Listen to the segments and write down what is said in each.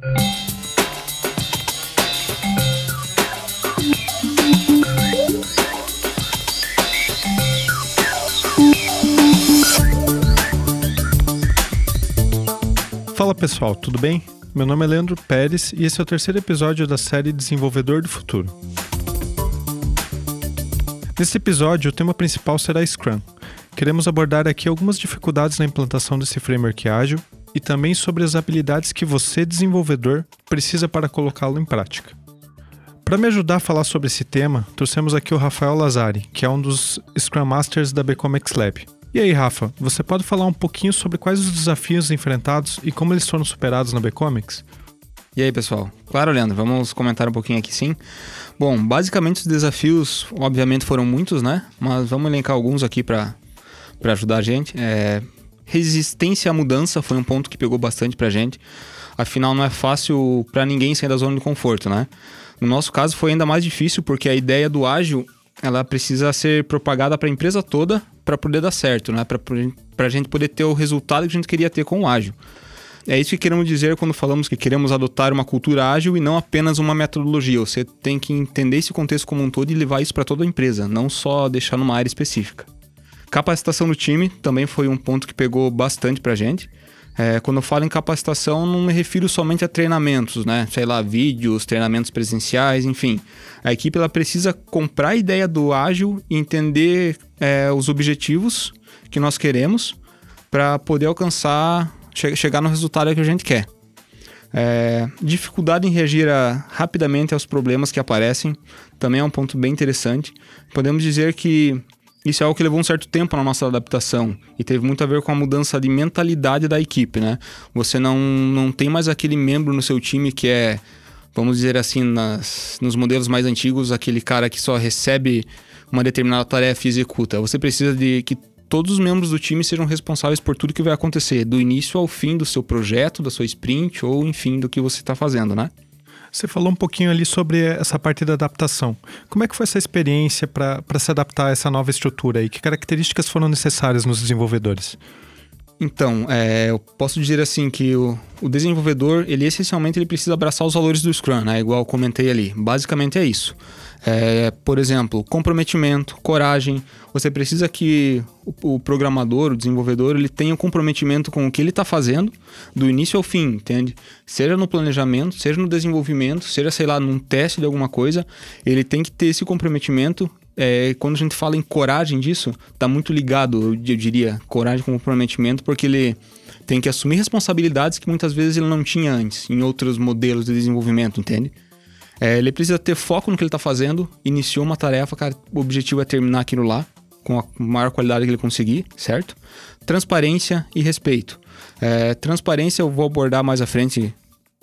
Fala pessoal, tudo bem? Meu nome é Leandro Pérez e esse é o terceiro episódio da série Desenvolvedor do Futuro. Nesse episódio, o tema principal será Scrum. Queremos abordar aqui algumas dificuldades na implantação desse framework ágil e também sobre as habilidades que você, desenvolvedor, precisa para colocá-lo em prática. Para me ajudar a falar sobre esse tema, trouxemos aqui o Rafael Lazari, que é um dos Scrum Masters da Becomex Lab. E aí, Rafa, você pode falar um pouquinho sobre quais os desafios enfrentados e como eles foram superados na Becomics? E aí, pessoal? Claro, Leandro, vamos comentar um pouquinho aqui sim. Bom, basicamente os desafios, obviamente, foram muitos, né? Mas vamos elencar alguns aqui para ajudar a gente. É... Resistência à mudança foi um ponto que pegou bastante pra gente. Afinal, não é fácil para ninguém sair da zona de conforto, né? No nosso caso, foi ainda mais difícil porque a ideia do ágil ela precisa ser propagada para a empresa toda para poder dar certo, né? Para a gente poder ter o resultado que a gente queria ter com o ágil. É isso que queremos dizer quando falamos que queremos adotar uma cultura ágil e não apenas uma metodologia. Você tem que entender esse contexto como um todo e levar isso para toda a empresa, não só deixar numa área específica. Capacitação do time também foi um ponto que pegou bastante para a gente. É, quando eu falo em capacitação, não me refiro somente a treinamentos, né? Sei lá, vídeos, treinamentos presenciais, enfim. A equipe ela precisa comprar a ideia do ágil e entender é, os objetivos que nós queremos para poder alcançar, che chegar no resultado que a gente quer. É, dificuldade em reagir a, rapidamente aos problemas que aparecem também é um ponto bem interessante. Podemos dizer que isso é algo que levou um certo tempo na nossa adaptação e teve muito a ver com a mudança de mentalidade da equipe, né? Você não, não tem mais aquele membro no seu time que é, vamos dizer assim, nas, nos modelos mais antigos, aquele cara que só recebe uma determinada tarefa e executa. Você precisa de que todos os membros do time sejam responsáveis por tudo que vai acontecer, do início ao fim do seu projeto, da sua sprint ou, enfim, do que você está fazendo, né? Você falou um pouquinho ali sobre essa parte da adaptação. Como é que foi essa experiência para se adaptar a essa nova estrutura e que características foram necessárias nos desenvolvedores? Então, é, eu posso dizer assim que o, o, desenvolvedor, ele essencialmente ele precisa abraçar os valores do Scrum, né? Igual comentei ali. Basicamente é isso. É, por exemplo, comprometimento, coragem. Você precisa que o, o, programador, o desenvolvedor, ele tenha um comprometimento com o que ele está fazendo, do início ao fim, entende? Seja no planejamento, seja no desenvolvimento, seja, sei lá, num teste de alguma coisa, ele tem que ter esse comprometimento. É, quando a gente fala em coragem disso, está muito ligado, eu, eu diria, coragem com comprometimento, porque ele tem que assumir responsabilidades que muitas vezes ele não tinha antes, em outros modelos de desenvolvimento, entende? É, ele precisa ter foco no que ele está fazendo, iniciou uma tarefa, cara, o objetivo é terminar aquilo lá, com a maior qualidade que ele conseguir, certo? Transparência e respeito. É, transparência eu vou abordar mais à frente,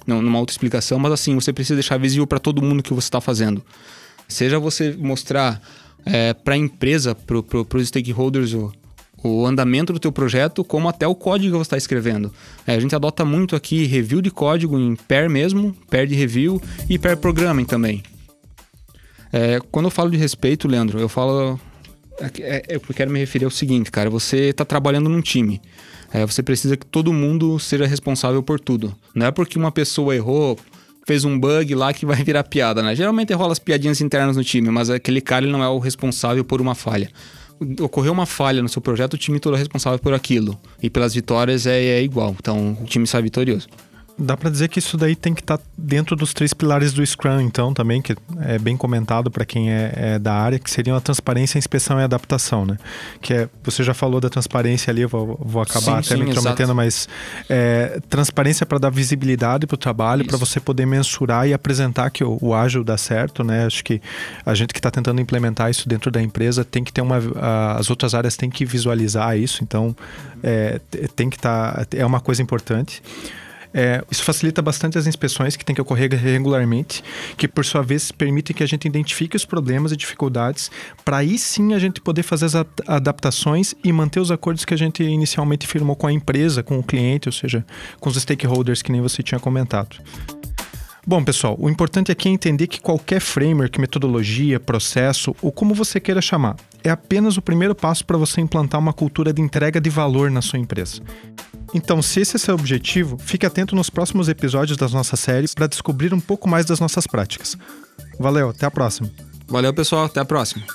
numa outra explicação, mas assim, você precisa deixar visível para todo mundo o que você está fazendo. Seja você mostrar é, para a empresa, para pro, os stakeholders, o, o andamento do teu projeto, como até o código que você está escrevendo. É, a gente adota muito aqui review de código em pair mesmo, pair de review e pair programming também. É, quando eu falo de respeito, Leandro, eu falo. É, é, eu quero me referir ao seguinte, cara. Você está trabalhando num time. É, você precisa que todo mundo seja responsável por tudo. Não é porque uma pessoa errou, fez um bug lá que vai virar piada, né? Geralmente rola as piadinhas internas no time, mas aquele cara ele não é o responsável por uma falha ocorreu uma falha no seu projeto, o time todo é responsável por aquilo. E pelas vitórias é, é igual. Então o time sai vitorioso. Dá para dizer que isso daí tem que estar tá dentro dos três pilares do Scrum, então, também, que é bem comentado para quem é, é, da área, que seriam a transparência, inspeção e adaptação, né? Que é, você já falou da transparência ali, eu vou, vou acabar sim, até sim, me intrometendo, mas é, transparência para dar visibilidade para o trabalho, para você poder mensurar e apresentar que o, o, ágil dá certo, né? Acho que a gente que está tentando implementar isso dentro da empresa tem que ter uma. A, as outras áreas têm que visualizar isso, então é, tem que estar. Tá, é uma coisa importante. É, isso facilita bastante as inspeções que têm que ocorrer regularmente, que por sua vez permitem que a gente identifique os problemas e dificuldades, para aí sim a gente poder fazer as adaptações e manter os acordos que a gente inicialmente firmou com a empresa, com o cliente, ou seja, com os stakeholders que nem você tinha comentado. Bom, pessoal, o importante aqui é entender que qualquer framework, metodologia, processo ou como você queira chamar, é apenas o primeiro passo para você implantar uma cultura de entrega de valor na sua empresa. Então, se esse é seu objetivo, fique atento nos próximos episódios das nossas séries para descobrir um pouco mais das nossas práticas. Valeu, até a próxima. Valeu, pessoal, até a próxima.